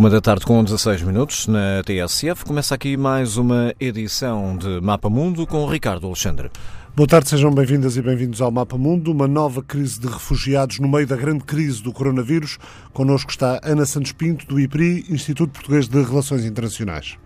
Uma da tarde com 16 minutos na TSF. Começa aqui mais uma edição de Mapa Mundo com Ricardo Alexandre. Boa tarde, sejam bem-vindas e bem-vindos ao Mapa Mundo. Uma nova crise de refugiados no meio da grande crise do coronavírus. Connosco está Ana Santos Pinto, do IPRI, Instituto Português de Relações Internacionais.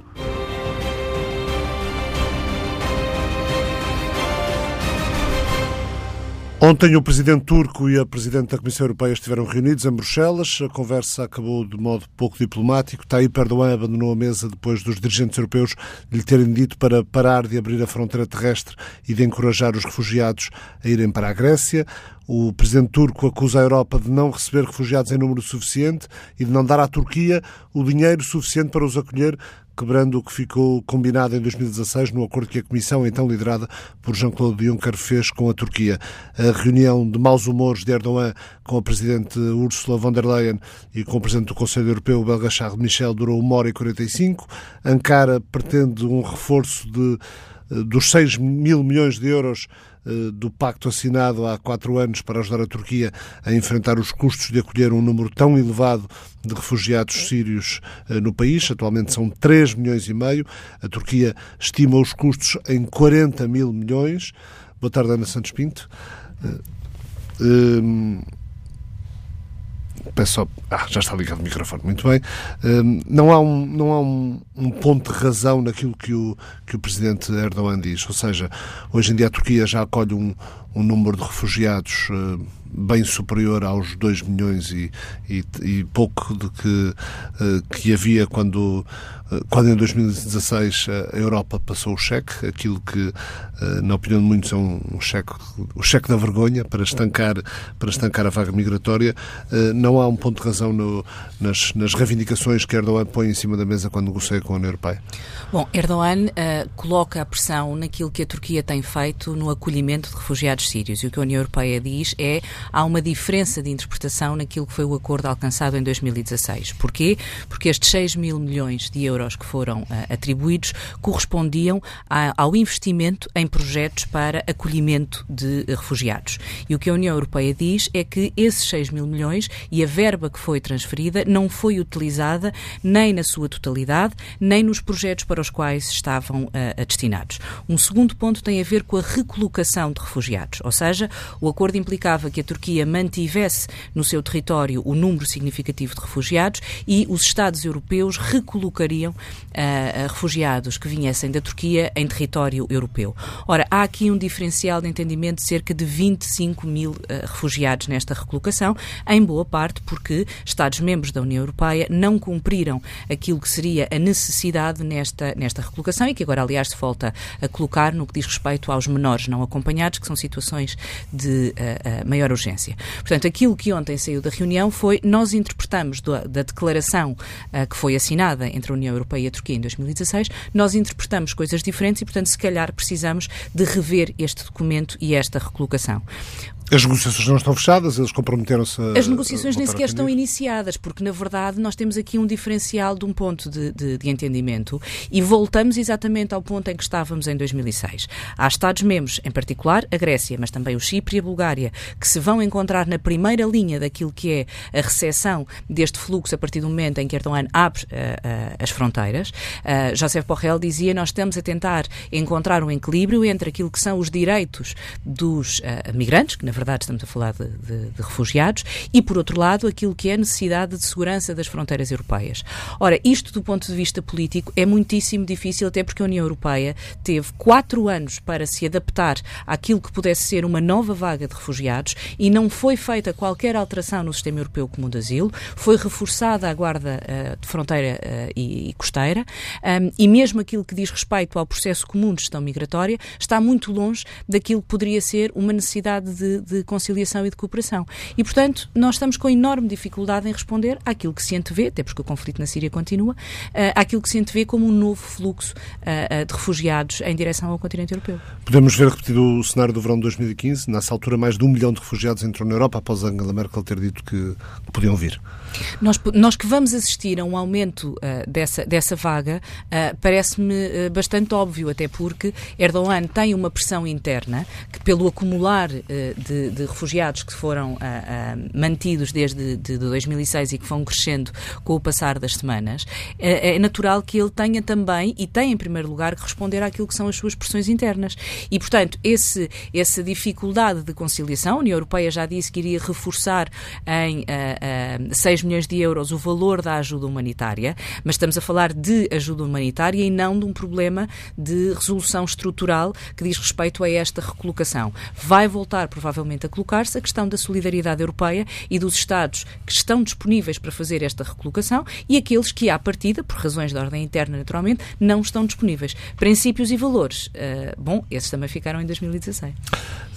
Ontem o presidente turco e a presidente da Comissão Europeia estiveram reunidos em Bruxelas. A conversa acabou de modo pouco diplomático. Tayyip Erdogan abandonou a mesa depois dos dirigentes europeus lhe terem dito para parar de abrir a fronteira terrestre e de encorajar os refugiados a irem para a Grécia. O presidente turco acusa a Europa de não receber refugiados em número suficiente e de não dar à Turquia o dinheiro suficiente para os acolher, quebrando o que ficou combinado em 2016 no acordo que a Comissão, então liderada por Jean-Claude Juncker, fez com a Turquia. A reunião de maus humores de Erdogan com a Presidente Ursula von der Leyen e com o Presidente do Conselho Europeu, o belga Charles Michel, durou 1 hora e 45. Ankara pretende um reforço de, eh, dos 6 mil milhões de euros do pacto assinado há quatro anos para ajudar a Turquia a enfrentar os custos de acolher um número tão elevado de refugiados sírios eh, no país. Atualmente são 3 milhões e meio. A Turquia estima os custos em 40 mil milhões. Boa tarde, Ana Santos Pinto. Eh, Peço só. Ah, já está ligado o microfone, muito bem. Um, não há, um, não há um, um, ponto de razão naquilo que o, que o presidente Erdogan diz. Ou seja, hoje em dia a Turquia já acolhe um, um número de refugiados uh, bem superior aos 2 milhões e, e, e pouco de que, uh, que havia quando quando em 2016 a Europa passou o cheque, aquilo que, eh, na opinião de muitos, é um cheque, o cheque da vergonha para estancar, para estancar a vaga migratória, eh, não há um ponto de razão no, nas, nas reivindicações que Erdogan põe em cima da mesa quando negocia com a União Europeia? Bom, Erdogan uh, coloca a pressão naquilo que a Turquia tem feito no acolhimento de refugiados sírios. E o que a União Europeia diz é há uma diferença de interpretação naquilo que foi o acordo alcançado em 2016. Porquê? Porque estes 6 mil milhões de euros euros que foram uh, atribuídos correspondiam a, ao investimento em projetos para acolhimento de refugiados. E o que a União Europeia diz é que esses 6 mil milhões e a verba que foi transferida não foi utilizada nem na sua totalidade, nem nos projetos para os quais estavam uh, destinados. Um segundo ponto tem a ver com a recolocação de refugiados, ou seja, o acordo implicava que a Turquia mantivesse no seu território o número significativo de refugiados e os Estados europeus recolocariam uh, refugiados que viessem da Turquia em território europeu. Ora, há aqui um diferencial de entendimento de cerca de 25 mil uh, refugiados nesta recolocação, em boa parte porque Estados-membros da União Europeia não cumpriram aquilo que seria a necessidade nesta, nesta recolocação e que agora, aliás, se volta a colocar no que diz respeito aos menores não acompanhados, que são situações de uh, maior urgência. Portanto, aquilo que ontem saiu da reunião foi nós interpretamos do, da declaração que foi assinada entre a União Europeia e a Turquia em 2016, nós interpretamos coisas diferentes e, portanto, se calhar precisamos de rever este documento e esta recolocação. As negociações não estão fechadas, eles comprometeram-se a. As negociações nem sequer estão iniciadas, porque na verdade nós temos aqui um diferencial de um ponto de, de, de, entendimento e voltamos exatamente ao ponto em que estávamos em 2006. Há Estados-membros, em particular a Grécia, mas também o Chipre e a Bulgária, que se vão encontrar na primeira linha daquilo que é a recepção deste fluxo a partir do momento em que Erdogan abre uh, uh, as fronteiras. Uh, José Borrell dizia: Nós estamos a tentar encontrar um equilíbrio entre aquilo que são os direitos dos migrantes, que na verdade estamos a falar de, de, de, refugiados, e por outro lado aquilo que é a necessidade de segurança das fronteiras europeias. Ora, isto do ponto de vista político é muitíssimo difícil, até porque a União Europeia teve quatro anos para se adaptar àquilo que pudesse ser uma nova vaga de refugiados e não foi feita qualquer alteração no sistema europeu comum de asilo, foi reforçada a guarda uh, de fronteira uh, e, e, costeira, um, e mesmo aquilo que diz respeito ao processo comum de gestão migratória está muito longe daquilo que poderia ser uma necessidade de, de conciliação e de cooperação. E, portanto, nós estamos com enorme dificuldade em responder àquilo que se antevê, até porque o conflito na Síria continua, uh, àquilo que se antevê como um novo fluxo uh, de refugiados em direção ao continente europeu. Podemos ver repetido o cenário do verão de 2015, nessa altura mais de um milhão de refugiados entrou na Europa após Angela Merkel ter dito que, que podiam vir. Nós, nós que vamos assistir a um aumento uh, dessa, dessa vaga, uh, parece-me uh, bastante óbvio, até porque Erdogan tem uma pressão interna que, pelo acumular de de, refugiados que foram mantidos desde de 2006 e que vão crescendo com o passar das semanas, é, natural que ele tenha também, e tem em primeiro lugar, que responder àquilo que são as suas pressões internas. E, portanto, esse, essa dificuldade de conciliação, a União Europeia já disse que iria reforçar em 6 milhões de euros o valor da ajuda humanitária, mas estamos a falar de ajuda humanitária e não de um problema de resolução estrutural que diz respeito a esta recolocação. Vai voltar, provavelmente, a colocar-se a questão da solidariedade europeia e dos Estados que estão disponíveis para fazer esta recolocação e aqueles que, à partida, por razões de ordem interna, naturalmente, não estão disponíveis. Princípios e valores. Uh, bom, esses também ficaram em 2016.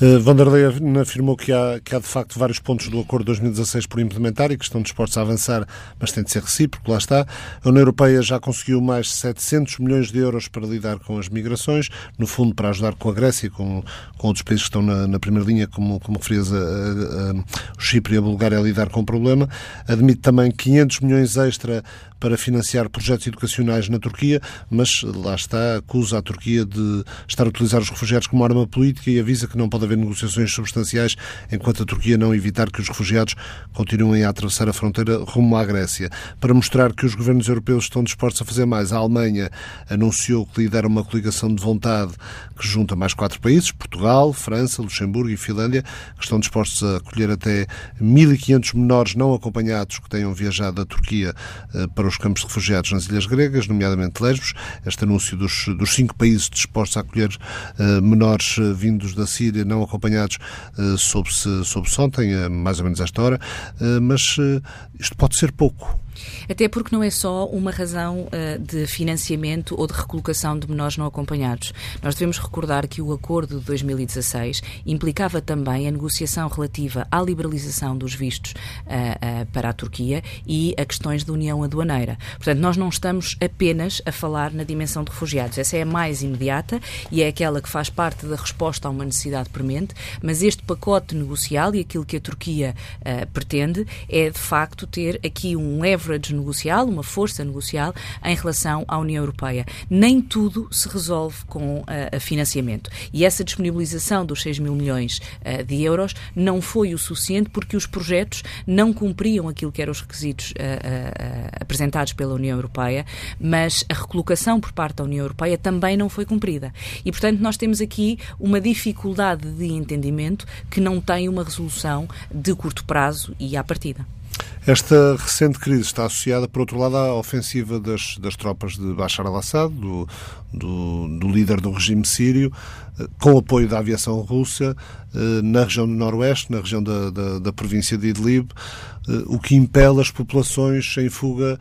Uh, Van der Leyen afirmou que há, que há, de facto, vários pontos do acordo de 2016 por implementar e que estão dispostos a avançar, mas tem de ser recíproco, lá está. A União Europeia já conseguiu mais 700 milhões de euros para lidar com as migrações, no fundo para ajudar com a Grécia, com, com outros países que estão na, na primeira linha, como, como referias, a, a, a, Chipre e a Bulgária a lidar com o problema. Admite também 500 milhões extra para financiar projetos educacionais na Turquia, mas lá está, acusa a Turquia de estar a utilizar os refugiados como arma política e avisa que não pode haver negociações substanciais enquanto a Turquia não evitar que os refugiados continuem a atravessar a fronteira rumo à Grécia. Para mostrar que os governos europeus estão dispostos a fazer mais, a Alemanha anunciou que lidera uma coligação de vontade que junta mais quatro países, Portugal, França, Luxemburgo e Finlândia, que estão dispostos a acolher até 1.500 menores não acompanhados que tenham viajado da Turquia eh, para os campos de refugiados nas ilhas gregas, nomeadamente Lesbos. Este anúncio dos, dos cinco países dispostos a acolher uh, menores uh, vindos da Síria não acompanhados soube-se soube ontem, mais ou menos esta hora, mas isto pode ser pouco. Até porque não é só uma razão uh, de financiamento ou de recolocação de menores não acompanhados. Nós devemos recordar que o acordo de 2016 implicava também a negociação relativa à liberalização dos vistos uh, uh, para a Turquia e a questões da União Aduaneira. Portanto, nós não estamos apenas a falar na dimensão de refugiados. Essa é a mais imediata e é aquela que faz parte da resposta a uma necessidade premente, mas este pacote negocial e aquilo que a Turquia pretende é, de facto, ter aqui um leverage negocial, uma força negocial em relação à União Europeia. Nem tudo se resolve com uh, financiamento. E essa disponibilização dos 6 mil milhões uh, de euros não foi o suficiente porque os projetos não cumpriam aquilo que eram os requisitos uh, apresentados pela União Europeia, mas a recolocação por parte da União Europeia também não foi cumprida. E, portanto, nós temos aqui uma dificuldade de entendimento que não tem uma resolução de curto prazo e à partida. Esta recente crise está associada, por outro lado, à ofensiva das, das tropas de Bashar al-Assad, do, do, do, líder do regime sírio, eh, com apoio da aviação russa, eh, na região do Noroeste, na região da, da, da província de Idlib, eh, o que impele as populações em fuga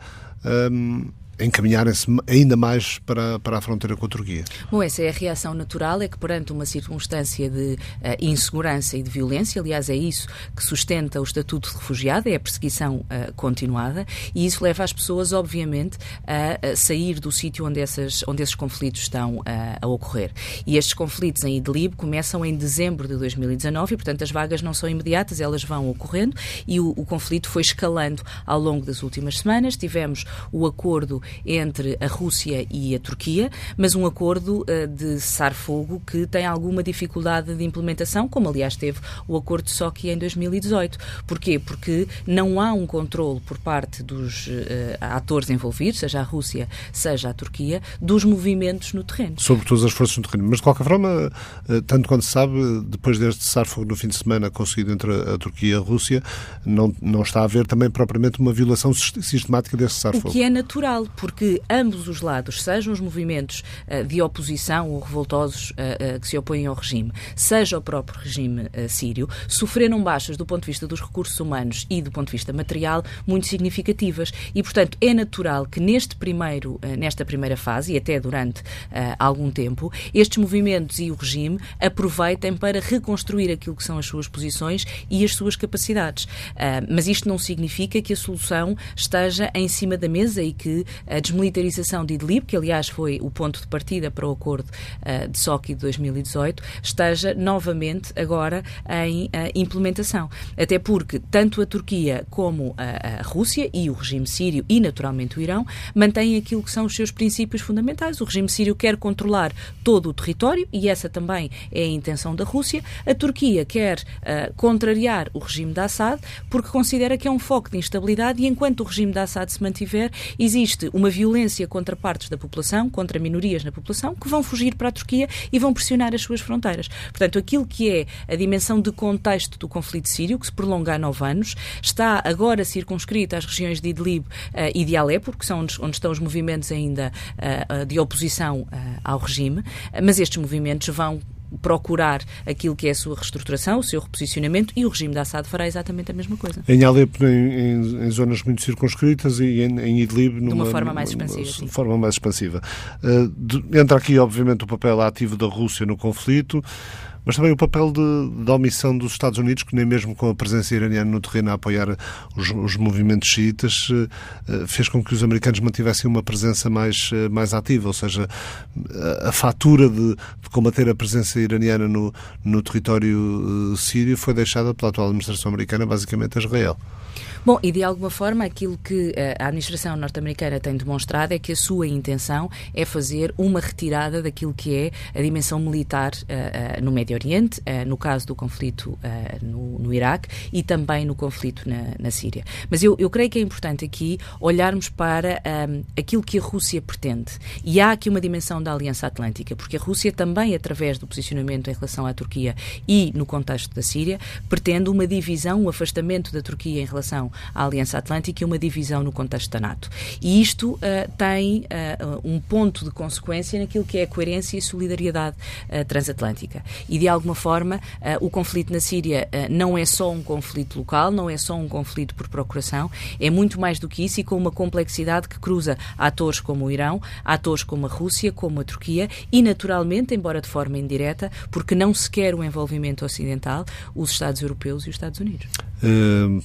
um, encaminharem-se ainda mais para, para a fronteira com a Turquia. Bom, essa é a reação natural, é que perante uma circunstância de uh, insegurança e de violência, aliás, é isso que sustenta o estatuto de refugiado, é a perseguição uh, continuada, e isso leva as pessoas, obviamente, a, a sair do sítio onde, essas, onde esses conflitos estão uh, a ocorrer. E estes conflitos em Idlib começam em dezembro de 2019 e, portanto, as vagas não são imediatas, elas vão ocorrendo e o, o conflito foi escalando ao longo das últimas semanas. Tivemos o acordo entre a Rússia e a Turquia, mas um acordo uh, de cessar-fogo que tem alguma dificuldade de implementação, como aliás teve o acordo de Sochi em 2018. Porquê? Porque não há um controle por parte dos uh, atores envolvidos, seja a Rússia, seja a Turquia, dos movimentos no terreno. Sobre todas as forças no terreno. Mas, de qualquer forma, uh, tanto quanto se sabe, depois deste cessar-fogo no fim de semana conseguido entre a Turquia e a Rússia, não, não está a haver também propriamente uma violação sistemática desse cessar-fogo. O que é natural, porque ambos os lados, sejam os movimentos uh, de oposição ou revoltosos uh, uh, que se opõem ao regime, seja o próprio regime sírio, sofreram baixas do ponto de vista dos recursos humanos e do ponto de vista material muito significativas. E, portanto, é natural que neste primeiro, nesta primeira fase, e até durante algum tempo, estes movimentos e o regime aproveitem para reconstruir aquilo que são as suas posições e as suas capacidades. mas isto não significa que a solução esteja em cima da mesa e que a desmilitarização de Idlib, que aliás foi o ponto de partida para o acordo uh, de Sochi de 2018, esteja novamente agora em uh, implementação. Até porque tanto a Turquia como a, a Rússia e o regime sírio e naturalmente o Irão mantêm aquilo que são os seus princípios fundamentais. O regime sírio quer controlar todo o território e essa também é a intenção da Rússia. A Turquia quer uh, contrariar o regime de Assad porque considera que é um foco de instabilidade e enquanto o regime de Assad se mantiver, existe uma violência contra partes da população, contra minorias na população, que vão fugir para a Turquia e vão pressionar as suas fronteiras. Portanto, aquilo que é a dimensão de contexto do conflito sírio, que se prolonga há nove anos, está agora circunscrito às regiões de Idlib uh, e de Alepo, que são onde, onde, estão os movimentos ainda uh, de oposição ao regime, mas estes movimentos vão procurar aquilo que é a sua reestruturação, o seu reposicionamento e o regime de Assad fará exatamente a mesma coisa. Em Alepo, em, em, em zonas muito circunscritas e em, em Idlib numa, de uma forma mais expansiva. Forma mais expansiva. Uh, de, entra aqui, obviamente, o papel ativo da Rússia no conflito mas também o papel de, de omissão dos Estados Unidos, que nem mesmo com a presença iraniana no terreno a apoiar os, os movimentos xiitas, eh, fez com que os americanos mantivessem uma presença mais, eh, mais ativa, ou seja, a, a fatura de, de, combater a presença iraniana no, no território eh, sírio foi deixada pela atual administração americana basicamente a Israel. Bom, e de alguma forma aquilo que eh, a administração norte-americana tem demonstrado é que a sua intenção é fazer uma retirada daquilo que é a dimensão militar uh, uh, no Médio Oriente, uh, no caso do conflito no, no, Iraque e também no conflito na, na Síria. Mas eu, eu, creio que é importante aqui olharmos para um, aquilo que a Rússia pretende. E há aqui uma dimensão da Aliança Atlântica, porque a Rússia também, através do posicionamento em relação à Turquia e no contexto da Síria, pretende uma divisão, um afastamento da Turquia em relação à Aliança Atlântica e uma divisão no contexto da NATO. E isto uh, tem uh, um ponto de consequência naquilo que é a coerência e solidariedade uh, transatlântica. E, de alguma forma, o conflito na Síria não é só um conflito local, não é só um conflito por procuração, é muito mais do que isso e com uma complexidade que cruza atores como o Irão, atores como a Rússia, como a Turquia e, naturalmente, embora de forma indireta, porque não se quer o envolvimento ocidental, os Estados Europeus e os Estados Unidos.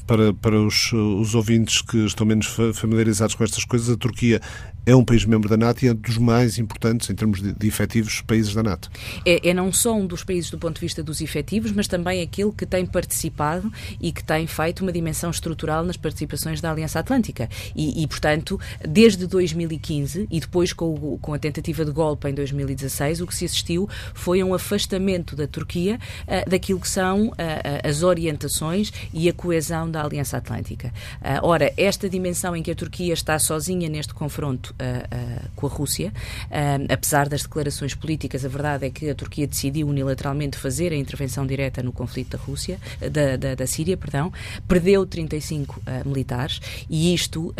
para, para os os, ouvintes que estão menos familiarizados com estas coisas, a Turquia é um país membro da NATO e é um dos mais importantes, em termos de, de efetivos, países da NATO. É, é, não só um dos países do ponto de vista dos efetivos, mas também aquele que tem participado e que tem feito uma dimensão estrutural nas participações da Aliança Atlântica. E, e portanto, desde 2015 e depois com, o, com, a tentativa de golpe em 2016, o que se assistiu foi um afastamento da Turquia uh, daquilo que são uh, as orientações e a coesão da Aliança Atlântica. Uh, ora, esta dimensão em que a Turquia está sozinha neste confronto uh, com a Rússia. apesar das declarações políticas, a verdade é que a Turquia decidiu unilateralmente fazer a intervenção direta no conflito da Rússia, da, da, da Síria, perdão, perdeu 35 militares e isto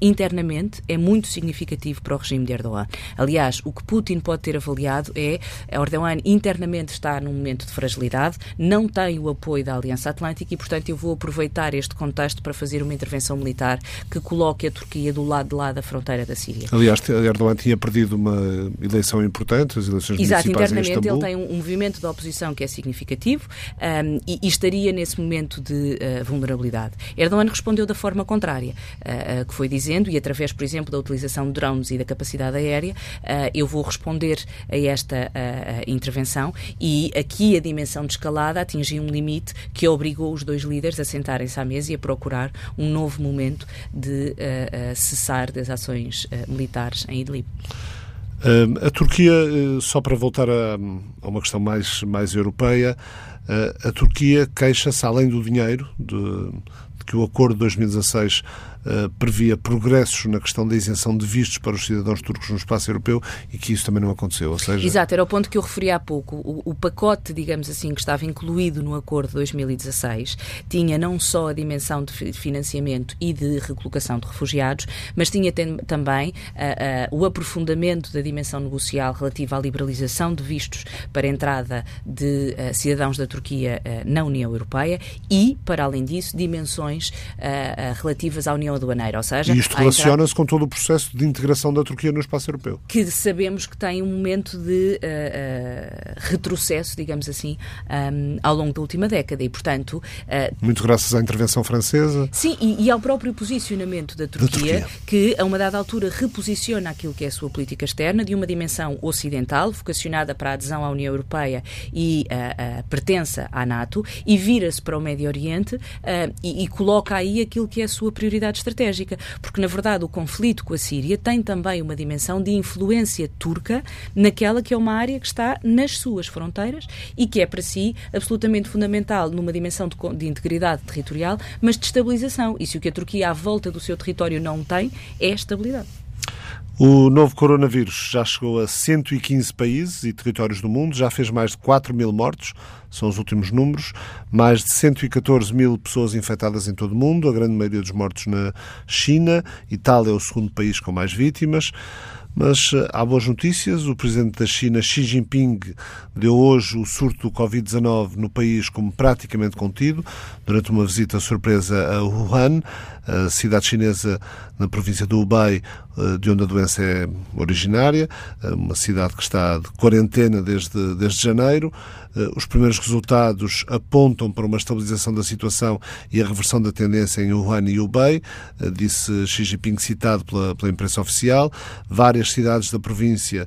internamente é muito significativo para o regime de Erdogan. Aliás, o que Putin pode ter avaliado é Erdogan internamente está num momento de fragilidade, não tem o apoio da Aliança Atlântica e, portanto, eu vou aproveitar este contexto para fazer uma intervenção militar que coloque a Turquia do lado de lá da fronteira da Síria. Síria. Aliás, Erdogan tinha perdido uma eleição importante, as eleições Exato, municipais internamente ele tem um, um, movimento de oposição que é significativo um, e, e, estaria nesse momento de uh, vulnerabilidade. Erdogan respondeu da forma contrária, uh, uh, que foi dizendo, e através, por exemplo, da utilização de drones e da capacidade aérea, eu vou responder a esta intervenção e aqui a dimensão de escalada atingiu um limite que obrigou os dois líderes a sentarem-se à mesa e a procurar um novo momento de cessar das ações militares em Idlib. a Turquia, eh, só para voltar a, uma questão mais, mais europeia, a Turquia queixa-se, além do dinheiro, de, de que o acordo de 2016 uh, previa progressos na questão da isenção de vistos para os cidadãos turcos no espaço europeu e que isso também não aconteceu. Ou seja... Exato, era o ponto que eu referi há pouco. O, o pacote, digamos assim, que estava incluído no acordo de 2016 tinha não só a dimensão de financiamento e de recolocação de refugiados, mas tinha também uh, uh, o aprofundamento da dimensão negocial relativa à liberalização de vistos para a entrada de cidadãos da Turquia na União Europeia e, para além disso, dimensões relativas à União Aduaneira, ou seja... E isto relaciona-se com todo o processo de integração da Turquia no espaço europeu. Que sabemos que tem um momento de retrocesso, digamos assim, um, ao longo da última década e, portanto... Muito graças à intervenção francesa. Sim, e, e ao próprio posicionamento da Turquia, da Turquia, que a uma dada altura reposiciona aquilo que é a sua política externa de uma dimensão ocidental, vocacionada para a adesão à União Europeia e a, pertença à NATO, e vira-se para o Médio Oriente uh, e, e, coloca aí aquilo que é a sua prioridade estratégica. Porque, na verdade, o conflito com a Síria tem também uma dimensão de influência turca naquela que é uma área que está nas suas fronteiras e que é, para si, absolutamente fundamental numa dimensão de, de integridade territorial, mas de estabilização. E se o que a Turquia, à volta do seu território, não tem, é estabilidade. O novo coronavírus já chegou a 115 países e territórios do mundo, já fez mais de 4 mil mortos, são os últimos números, mais de 114 mil pessoas infectadas em todo o mundo, a grande maioria dos mortos na China. Itália é o segundo país com mais vítimas. Mas eh, há boas notícias. O presidente da China, Xi Jinping, deu hoje o surto do Covid-19 no país como praticamente contido, durante uma visita surpresa a Wuhan, a cidade chinesa na província do Hubei, de onde a doença é originária, eh, uma cidade que está de quarentena desde, desde janeiro. Eh, os primeiros resultados apontam para uma estabilização da situação e a reversão da tendência em Wuhan e Hubei, disse Xi Jinping, citado pela, pela imprensa oficial. Várias cidades da província,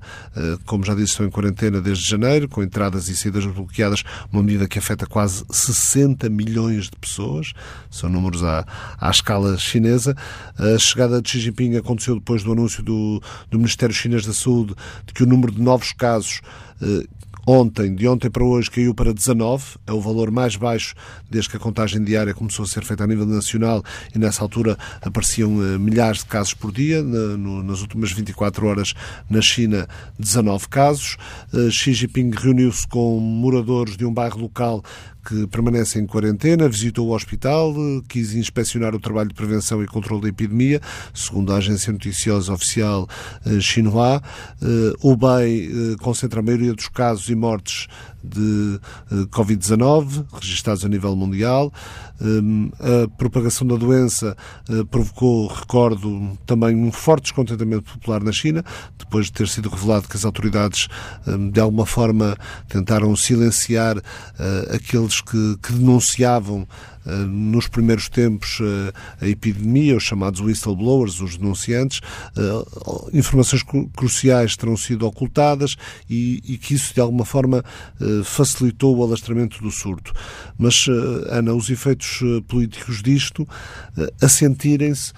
como já disse, estão em quarentena desde janeiro, com entradas e saídas bloqueadas, uma medida que afeta quase 60 milhões de pessoas. São números à, à escala chinesa. A chegada de Xi Jinping aconteceu depois do anúncio do, do Ministério Chinês da Saúde de que o número de novos casos eh, Ontem, de ontem para hoje, caiu para 19, é o valor mais baixo desde que a contagem diária começou a ser feita a nível nacional e nessa altura apareciam uh, milhares de casos por dia. Na, no, nas últimas 24 horas, na China, 19 casos. Uh, Xi Jinping reuniu-se com moradores de um bairro local que permanece em quarentena, visitou o hospital, quis inspecionar o trabalho de prevenção e controle da epidemia, segundo a agência noticiosa oficial eh, Xinhua. O BEI concentra a maioria dos casos e mortes de Covid-19, registados a nível mundial. A propagação da doença provocou, recordo, também um forte descontentamento popular na China, depois de ter sido revelado que as autoridades, de alguma forma, tentaram silenciar que, que denunciavam eh, nos primeiros tempos eh, a epidemia, os chamados whistleblowers, os denunciantes, eh, informações cruciais terão sido ocultadas e, e que isso de alguma forma facilitou o alastramento do surto. Mas, Ana, os efeitos políticos disto a sentirem-se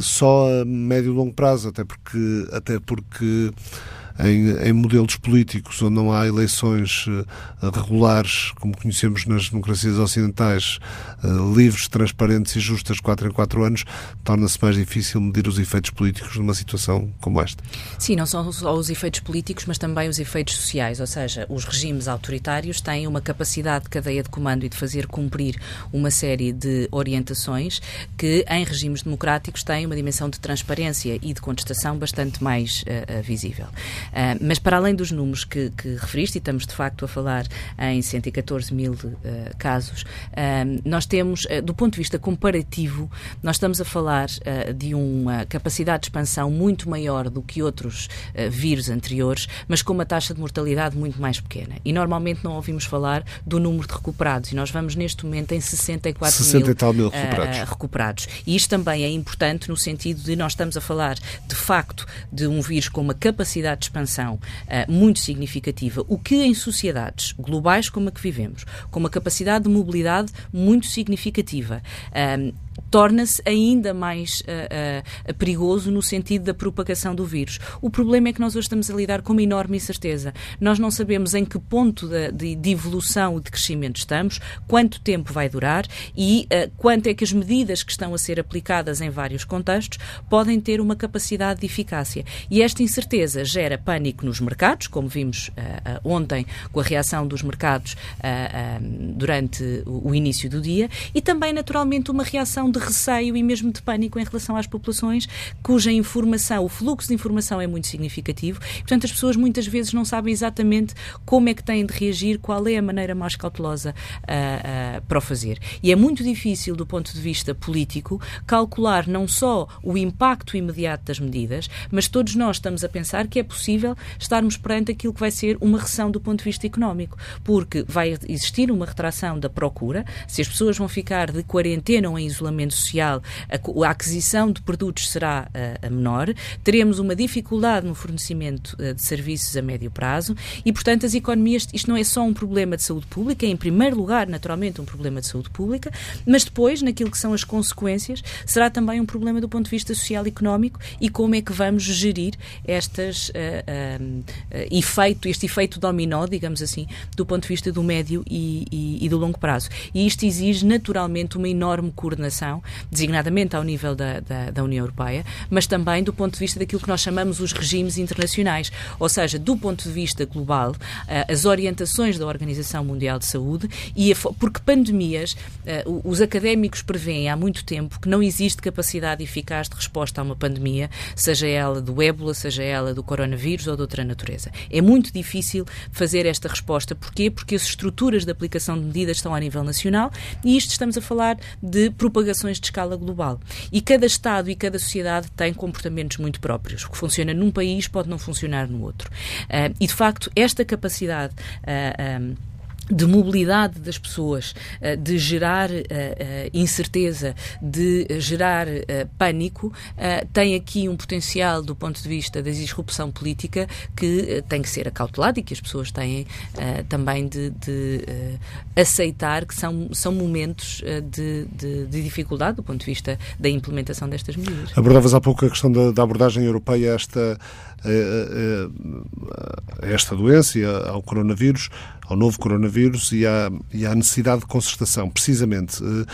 só a médio e longo prazo, até porque, até porque em, em modelos políticos onde não há eleições uh, regulares, como conhecemos nas democracias ocidentais, uh, livres, transparentes e justas, quatro em quatro anos, torna-se mais difícil medir os efeitos políticos numa situação como esta. Sim, não são só os efeitos políticos, mas também os efeitos sociais, ou seja, os regimes autoritários têm uma capacidade de cadeia de comando e de fazer cumprir uma série de orientações que em regimes democráticos têm uma dimensão de transparência e de contestação bastante mais uh, visível. Uh, mas para além dos números que, que, referiste, e estamos de facto a falar em 114 mil uh, casos, uh, nós temos, do ponto de vista comparativo, nós estamos a falar de uma capacidade de expansão muito maior do que outros vírus anteriores, mas com uma taxa de mortalidade muito mais pequena. E normalmente não ouvimos falar do número de recuperados, e nós vamos neste momento em 64 60 mil, mil recuperados. recuperados. E isto também é importante no sentido de nós estamos a falar, de facto, de um vírus com uma capacidade de expansão uh, muito significativa, o que em sociedades globais como a que vivemos, com uma capacidade de mobilidade muito significativa, uh, torna-se ainda mais uh, uh, perigoso no sentido da propagação do vírus. O problema é que nós hoje estamos a lidar com uma enorme incerteza. Nós não sabemos em que ponto de, de, evolução e de crescimento estamos, quanto tempo vai durar e uh, quanto é que as medidas que estão a ser aplicadas em vários contextos podem ter uma capacidade de eficácia. E esta incerteza gera pânico nos mercados, como vimos ontem com a reação dos mercados durante o início do dia, e também, naturalmente, uma reação de receio e mesmo de pânico em relação às populações, cuja informação, o fluxo de informação é muito significativo. Portanto, as pessoas muitas vezes não sabem exatamente como é que têm de reagir, qual é a maneira mais cautelosa uh, uh, para o fazer. E é muito difícil, do ponto de vista político, calcular não só o impacto imediato das medidas, mas todos nós estamos a pensar que é possível estarmos perante aquilo que vai ser uma recessão do ponto de vista económico, porque vai existir uma retração da procura, se as pessoas vão ficar de quarentena ou em isolamento social, a, a aquisição de produtos será a, a menor, teremos uma dificuldade no fornecimento de serviços a médio prazo e, portanto, as economias, isto não é só um problema de saúde pública, é em primeiro lugar, naturalmente, um problema de saúde pública, mas depois, naquilo que são as consequências, será também um problema do ponto de vista social e económico e como é que vamos gerir estas uh, uh, efeito, este efeito dominó, digamos assim, do ponto de vista do médio e, e, e, do longo prazo. E isto exige naturalmente uma enorme coordenação, designadamente ao nível da, da, da União Europeia, mas também do ponto de vista daquilo que nós chamamos os regimes internacionais, ou seja, do ponto de vista global, uh, as orientações da Organização Mundial de Saúde e a, porque pandemias, os académicos prevêem há muito tempo que não existe capacidade eficaz de resposta a uma pandemia, seja ela do ébola, seja ela do coronavírus ou de outra natureza. É muito difícil fazer esta resposta. Porquê? Porque as estruturas de aplicação de medidas estão a nível nacional e isto estamos a falar de propagações de escala global. E cada Estado e cada sociedade tem comportamentos muito próprios. O que funciona num país pode não funcionar no outro. Uh, e, de facto, esta capacidade. Uh, um, de mobilidade das pessoas, eh, de gerar uh, uh, incerteza, de gerar pânico, tem aqui um potencial do ponto de vista da disrupção política que tem que ser acautelado e que as pessoas têm também de, de aceitar que são, são momentos de, de, de, dificuldade do ponto de vista da implementação destas medidas. Abordavas há pouco a questão da, da abordagem europeia a esta, a, a esta doença ao coronavírus ao novo coronavírus e à, e à necessidade de concertação, precisamente. Eh,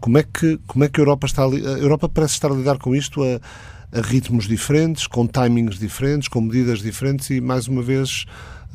como é que, como é que a Europa está a, a Europa parece estar a lidar com isto a, a, ritmos diferentes, com timings diferentes, com medidas diferentes e, mais uma vez,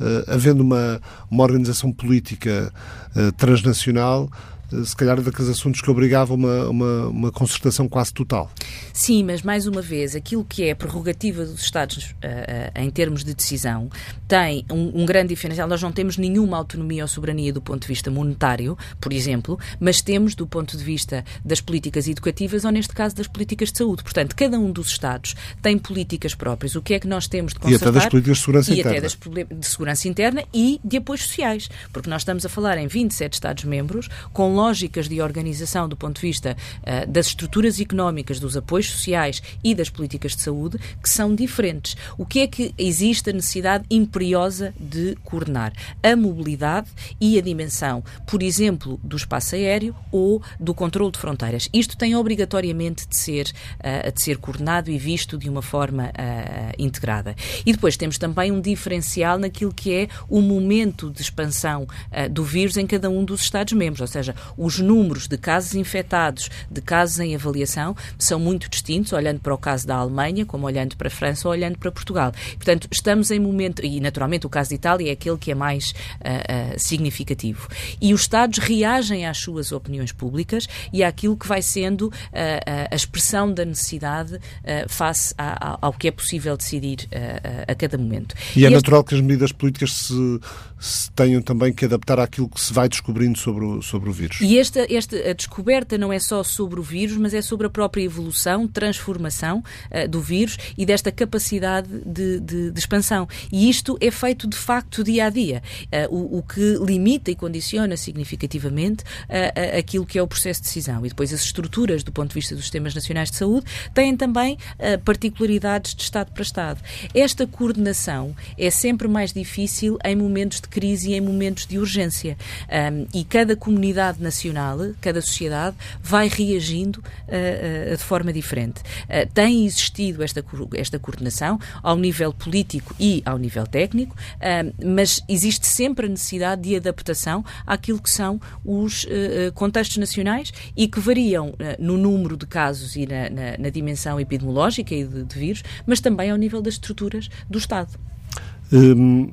uh, havendo uma, uma organização política uh, transnacional, eh, se calhar daqueles assuntos que obrigavam uma, uma, uma, concertação quase total. Sim, mas mais uma vez, aquilo que é a prerrogativa dos Estados uh, uh, em termos de decisão tem um, um, grande diferencial. Nós não temos nenhuma autonomia ou soberania do ponto de vista monetário, por exemplo, mas temos do ponto de vista das políticas educativas ou, neste caso, das políticas de saúde. Portanto, cada um dos Estados tem políticas próprias. O que é que nós temos de consertar? E até das políticas de segurança e interna. até das de segurança interna e de apoios sociais. Porque nós estamos a falar em 27 Estados-membros com lógicas de organização do ponto de vista uh, das estruturas económicas, dos apoios sociais e das políticas de saúde que são diferentes. O que é que existe a necessidade imperiosa de coordenar? A mobilidade e a dimensão, por exemplo, do espaço aéreo ou do controle de fronteiras. Isto tem obrigatoriamente de ser, uh, de ser coordenado e visto de uma forma uh, integrada. E depois temos também um diferencial naquilo que é o momento de expansão do vírus em cada um dos Estados-membros, ou seja, os números de casos infectados, de casos em avaliação, são muito distintos, olhando para o caso da Alemanha, como olhando para a França ou olhando para Portugal. Portanto, estamos em momento, e naturalmente o caso de Itália é aquele que é mais uh, uh, significativo. E os Estados reagem às suas opiniões públicas e àquilo que vai sendo uh, a expressão da necessidade face a, a, ao que é possível decidir a cada momento. E, é natural que as medidas políticas se, se, tenham também que adaptar àquilo que se vai descobrindo sobre o, sobre o vírus. E esta, esta a descoberta não é só sobre o vírus, mas é sobre a própria evolução, transformação uh, do vírus e desta capacidade de, de, de, expansão. E isto é feito de facto dia a dia, uh, o, o, que limita e condiciona significativamente uh, aquilo que é o processo de decisão. E depois as estruturas, do ponto de vista dos sistemas nacionais de saúde, têm também particularidades de Estado para Estado. Esta coordenação é sempre mais difícil em momentos de crise e em momentos de urgência. Um, e cada comunidade nacional nacional, cada sociedade, vai reagindo uh, uh, de forma diferente. Uh, tem existido esta, esta coordenação ao nível político e ao nível técnico, mas existe sempre a necessidade de adaptação àquilo que são os contextos nacionais e que variam no número de casos e na, na, na dimensão epidemiológica e de, de, vírus, mas também ao nível das estruturas do Estado. Hum,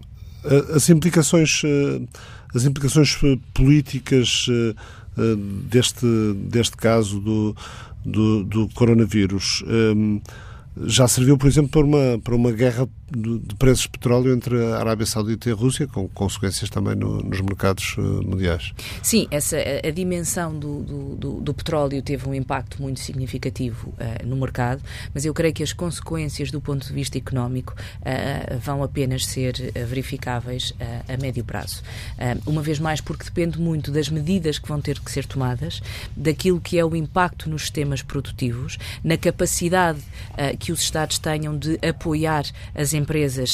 as implicações as implicações políticas deste, deste caso do, do, do coronavírus. Um, já serviu, por exemplo, para uma, para uma guerra de preços de petróleo entre a Arábia Saudita e a Rússia, com consequências também no, nos mercados uh, mundiais. Sim, essa, a, dimensão do, do, do, petróleo teve um impacto muito significativo uh, no mercado, mas eu creio que as consequências do ponto de vista económico uh, vão apenas ser verificáveis a médio prazo. uma vez mais, porque depende muito das medidas que vão ter que ser tomadas, daquilo que é o impacto nos sistemas produtivos, na capacidade que os Estados tenham de apoiar as empresas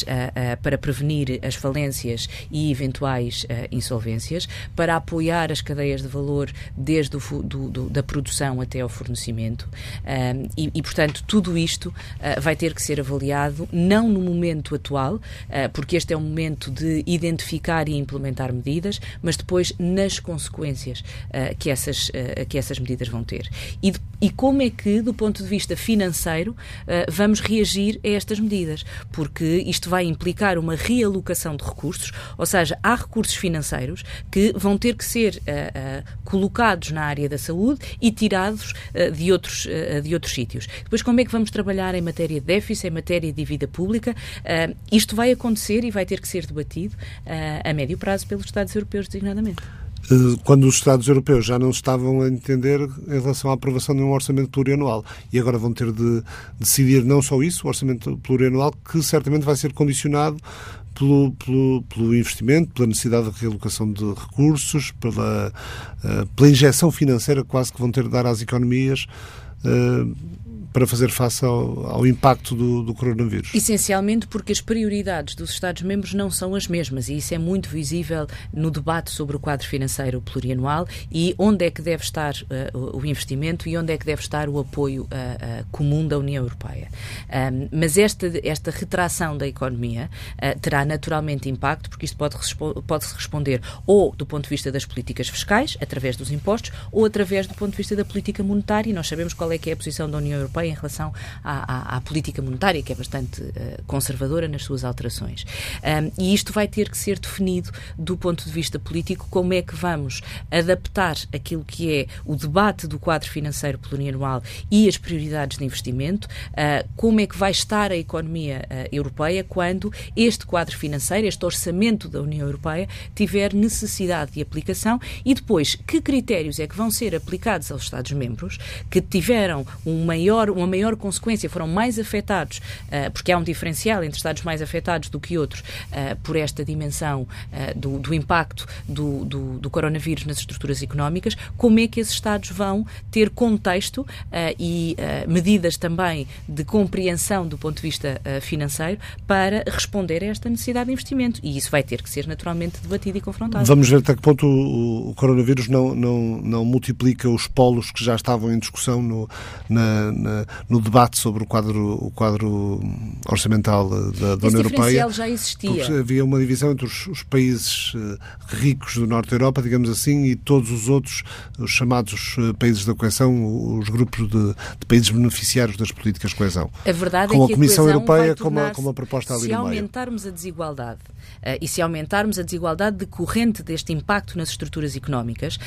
uh, uh, para prevenir as falências e eventuais uh, insolvências, para apoiar as cadeias de valor desde o, do, do, da produção até ao fornecimento. E, e, portanto, tudo isto vai ter que ser avaliado, não no momento atual, porque este é o momento de identificar e implementar medidas, mas depois nas consequências que, essas, que essas medidas vão ter. E, e como é que, do ponto de vista financeiro, vamos reagir a estas medidas? Porque isto vai implicar uma realocação de recursos, ou seja, há recursos financeiros que vão ter que ser uh, uh, colocados na área da saúde e tirados uh, de, outros, de outros sítios. Depois, como é que vamos trabalhar em matéria de déficit, em matéria de dívida pública? isto vai acontecer e vai ter que ser debatido a médio prazo pelos Estados europeus, designadamente. Eh, quando os Estados europeus já não estavam a entender em relação à aprovação de um orçamento plurianual. E agora vão ter de decidir não só isso, o orçamento plurianual, que certamente vai ser condicionado pelo, pelo, pelo, investimento, pela necessidade de realocação de recursos, pela, uh, pela injeção financeira quase que vão ter de dar às economias. Uh, para fazer face ao, ao impacto do, do, coronavírus? Essencialmente porque as prioridades dos Estados-membros não são as mesmas e isso é muito visível no debate sobre o quadro financeiro plurianual e onde é que deve estar uh, o investimento e onde é que deve estar o apoio uh, uh, comum da União Europeia. Um, mas esta, esta retração da economia terá naturalmente impacto porque isto pode, pode se responder ou do ponto de vista das políticas fiscais, através dos impostos, ou através do ponto de vista da política monetária e nós sabemos qual é que é a posição da União Europeia Europeia em relação à, à, à política monetária, que é bastante uh, conservadora nas suas alterações. Um, e isto vai ter que ser definido do ponto de vista político, como é que vamos adaptar aquilo que é o debate do quadro financeiro plurianual e as prioridades de investimento, uh, como é que vai estar a economia uh, europeia quando este quadro financeiro, este orçamento da União Europeia, tiver necessidade de aplicação e depois que critérios é que vão ser aplicados aos Estados-membros que tiveram um maior maior, uma maior consequência, foram mais afetados, uh, porque há um diferencial entre Estados mais afetados do que outros uh, por esta dimensão uh, do, do, impacto do, do, do, coronavírus nas estruturas económicas, como é que esses Estados vão ter contexto e medidas também de compreensão do ponto de vista financeiro para responder a esta necessidade de investimento. E isso vai ter que ser naturalmente debatido e confrontado. Vamos ver até que ponto o, o coronavírus não, não, não multiplica os polos que já estavam em discussão no, na, na no debate sobre o quadro, o quadro orçamental da, da União Europeia. já existia. Havia uma divisão entre os, os, países eh, ricos do Norte da Europa, digamos assim, e todos os outros, os chamados eh, países da coesão, os grupos de, de países beneficiários das políticas de coesão. A verdade com é que a Comissão a Europeia com uma, com uma proposta ali Se aumentarmos a desigualdade e se aumentarmos a desigualdade decorrente deste impacto nas estruturas económicas, uh,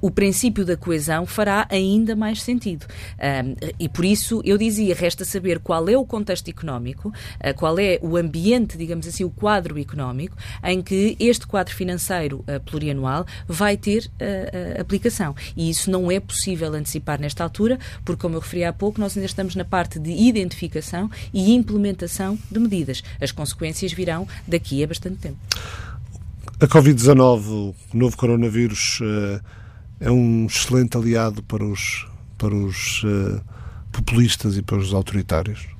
o princípio da coesão fará ainda mais sentido. Uh, e por isso, eu dizia, resta saber qual é o contexto económico, qual é o ambiente, digamos assim, o quadro económico, em que este quadro financeiro plurianual vai ter aplicação. E isso não é possível antecipar nesta altura, porque, como eu referi há pouco, nós ainda estamos na parte de identificação e implementação de medidas. As consequências virão daqui a bastante tempo. A Covid-19, o novo coronavírus, uh, é um excelente aliado para os, para os uh, populistas e para os autoritários?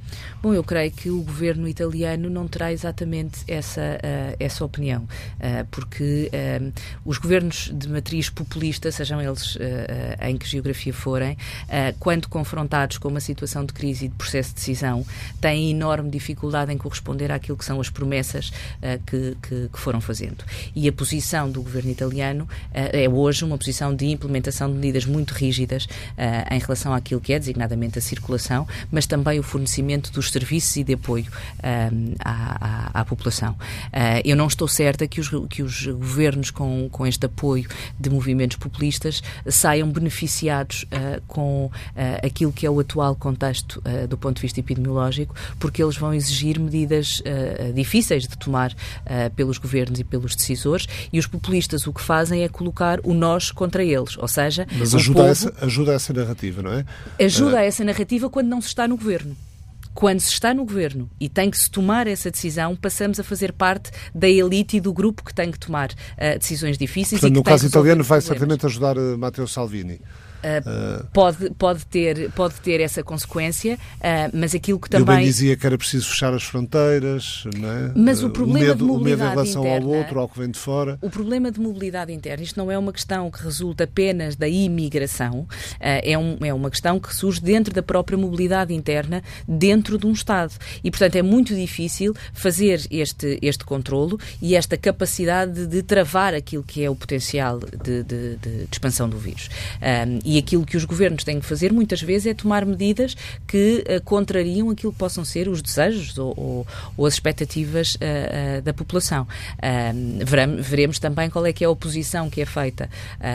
Bom, eu creio que o governo italiano não terá exatamente essa, uh, essa opinião, uh, porque uh, os governos de matriz populista, sejam eles em que geografia forem, quando confrontados com uma situação de crise e de processo de decisão, têm enorme dificuldade em corresponder àquilo que são as promessas que, que, que, foram fazendo. E a posição do governo italiano é hoje uma posição de implementação de medidas muito rígidas em relação àquilo que é designadamente a circulação, mas também o fornecimento dos serviços e de apoio um, à, à, à, população. Uh, eu não estou certa que os, que os governos com, com este apoio de movimentos populistas saiam beneficiados uh, com uh, aquilo que é o atual contexto do ponto de vista epidemiológico, porque eles vão exigir medidas difíceis de tomar pelos governos e pelos decisores, e os populistas o que fazem é colocar o nós contra eles, ou seja, mas ajuda, povo, essa, ajuda essa narrativa, não é? Ajuda a essa narrativa quando não se está no governo quando se está no governo e tem que se tomar essa decisão, passamos a fazer parte da elite e do grupo que tem que tomar uh, decisões difíceis. Portanto, no caso italiano, vai certamente ajudar uh, Matteo Salvini. Uh, pode, pode, ter, pode ter essa consequência, uh, mas aquilo que também. Eu bem dizia que era preciso fechar as fronteiras, não é? Mas o problema o medo, de mobilidade o medo em relação interna, ao outro, ao que vem de fora. O problema de mobilidade interna, isto não é uma questão que resulta apenas da imigração, é, um, é uma questão que surge dentro da própria mobilidade interna, dentro de um Estado. E, portanto, é muito difícil fazer este, este controlo e esta capacidade de, de travar aquilo que é o potencial de, de, de expansão do vírus. Um, e aquilo que os governos têm que fazer muitas vezes é tomar medidas que uh, contrariam aquilo que possam ser os desejos ou, ou, ou as expectativas uh, uh, da população. veremos também qual é que é a oposição que é feita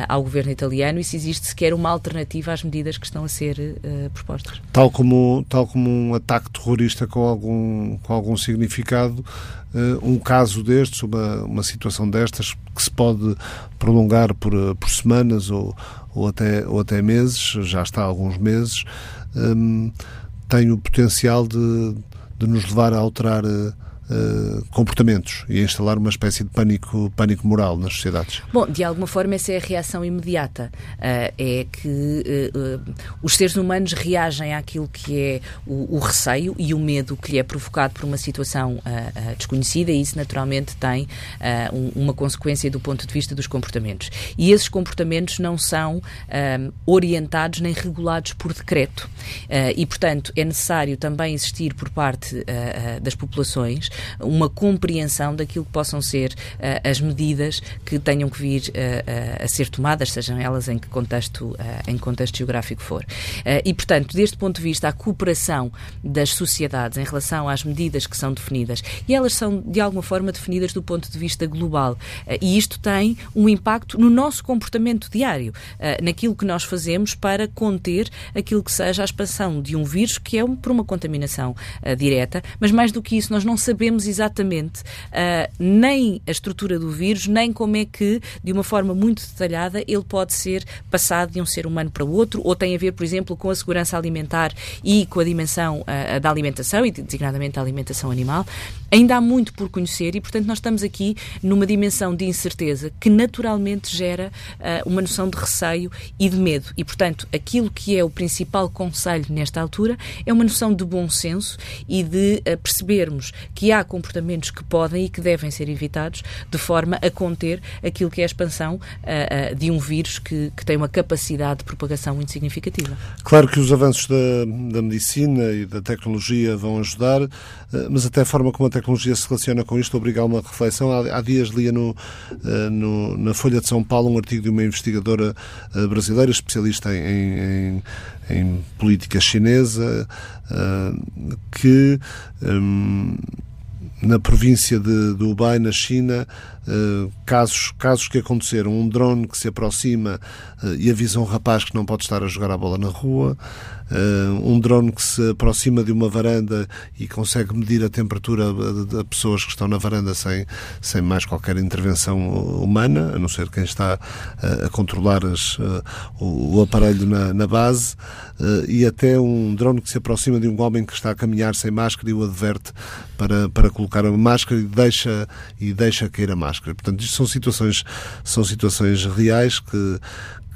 ao governo italiano e se existe sequer uma alternativa às medidas que estão a ser propostas. Tal como, tal como um ataque terrorista com algum, com algum significado, um caso destes, uma, uma situação destas, que se pode prolongar por, por semanas ou, ou até, ou até meses, já está há alguns meses, um, tem o potencial de, de nos levar a alterar uh, uh, comportamentos e a instalar uma espécie de pânico, pânico moral nas sociedades. Bom, de alguma forma essa é a reação imediata. Uh, é que os seres humanos reagem àquilo que é o, o, receio e o medo que lhe é provocado por uma situação desconhecida e isso naturalmente tem um, uma consequência do ponto de vista dos comportamentos. E esses comportamentos não são orientados nem regulados por decreto. e, portanto, é necessário também existir por parte das populações uma compreensão daquilo que possam ser uh, as medidas que tenham que vir uh, a ser tomadas, sejam elas em que contexto, em contexto geográfico for. e, portanto, deste ponto de vista, a cooperação das sociedades em relação às medidas que são definidas, e elas são, de alguma forma, definidas do ponto de vista global, e isto tem um impacto no nosso comportamento diário, naquilo que nós fazemos para conter aquilo que seja a expansão de um vírus que é por uma contaminação direta, mas mais do que isso, nós não sabemos sabemos exatamente uh, nem a estrutura do vírus, nem como é que, de uma forma muito detalhada, ele pode ser passado de um ser humano para o outro, ou tem a ver, por exemplo, com a segurança alimentar e com a dimensão uh, da alimentação, e designadamente a alimentação animal. Ainda há muito por conhecer e, portanto, nós estamos aqui numa dimensão de incerteza que naturalmente gera uh, uma noção de receio e de medo. E, portanto, aquilo que é o principal conselho nesta altura é uma noção de bom senso e de uh, percebermos que há comportamentos que podem e que devem ser evitados de forma a conter aquilo que é a expansão uh, de um vírus que, que, tem uma capacidade de propagação muito significativa. Claro que os avanços da, da medicina e da tecnologia vão ajudar, mas até a forma como a tecnologia se relaciona com isto obriga a uma reflexão. Há, há dias lia no, eh, no, na Folha de São Paulo um artigo de uma investigadora eh, brasileira, especialista em, em, em política chinesa, eh, que um, na província de, Hubei, na China, casos, casos que aconteceram. Um drone que se aproxima e avisa um rapaz que não pode estar a jogar a bola na rua. Uh, um drone que se aproxima de uma varanda e consegue medir a temperatura de, pessoas que estão na varanda sem, sem mais qualquer intervenção humana, a não ser quem está uh, a controlar as, uh, o, o, aparelho na, na base, e até um drone que se aproxima de um homem que está a caminhar sem máscara e o adverte para, para colocar a máscara e deixa, e deixa cair a máscara. Portanto, isto são situações, são situações reais que,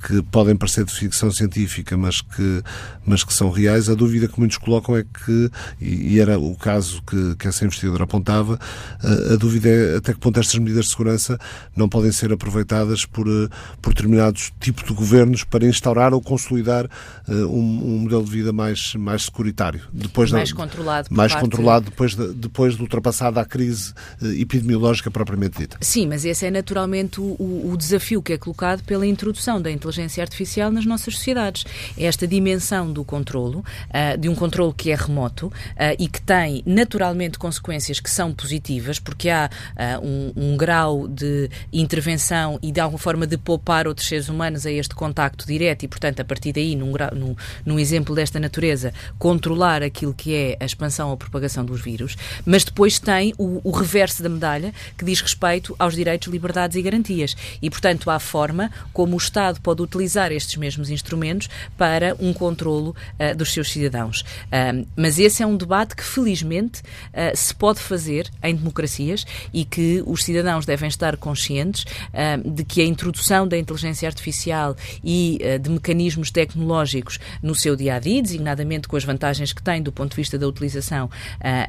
que podem parecer de ficção científica, mas que, mas que são reais. A dúvida que muitos colocam é que, e era o caso que, que essa investigadora apontava, a, a dúvida é até que ponto estas medidas de segurança não podem ser aproveitadas por, eh, por determinados tipos de governos para instaurar ou consolidar uh, um, um, modelo de vida mais, mais securitário. Depois mais da, controlado. Mais parte... controlado depois de, depois de ultrapassada a crise epidemiológica propriamente dita. Sim, mas esse é naturalmente o, o desafio que é colocado pela introdução da inteligência inteligência artificial nas nossas sociedades. É esta dimensão do controlo, uh, de um controlo que é remoto uh, e que tem naturalmente consequências que são positivas, porque há uh, um, um, grau de intervenção e de alguma forma de poupar outros seres humanos a este contacto direto e, portanto, a partir daí, num, num, num exemplo desta natureza, controlar aquilo que é a expansão ou propagação dos vírus, mas depois tem o, o reverso da medalha que diz respeito aos direitos, liberdades e garantias. E, portanto, há forma como o Estado pode utilizar estes mesmos instrumentos para um controlo uh, dos seus cidadãos. Uh, mas esse é um debate que, felizmente, uh, se pode fazer em democracias e que os cidadãos devem estar conscientes de que a introdução da inteligência artificial e de mecanismos tecnológicos no seu dia a dia, designadamente com as vantagens que tem do ponto de vista da utilização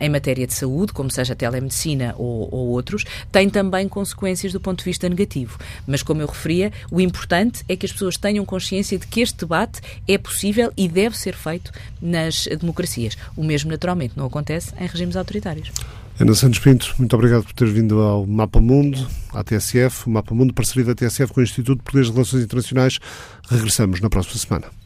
em matéria de saúde, como seja a telemedicina ou, ou outros, tem também consequências do ponto de vista negativo. Mas, como eu referia, o importante é que as pessoas tenham consciência de que este debate é possível e deve ser feito nas democracias. O mesmo, naturalmente, não acontece em regimes autoritários. Ana Santos Pinto, muito obrigado por ter vindo ao Mapa Mundo, à TSF, o Mapa Mundo, parceria da TSF com o Instituto de Português de Relações Internacionais. Regressamos na próxima semana.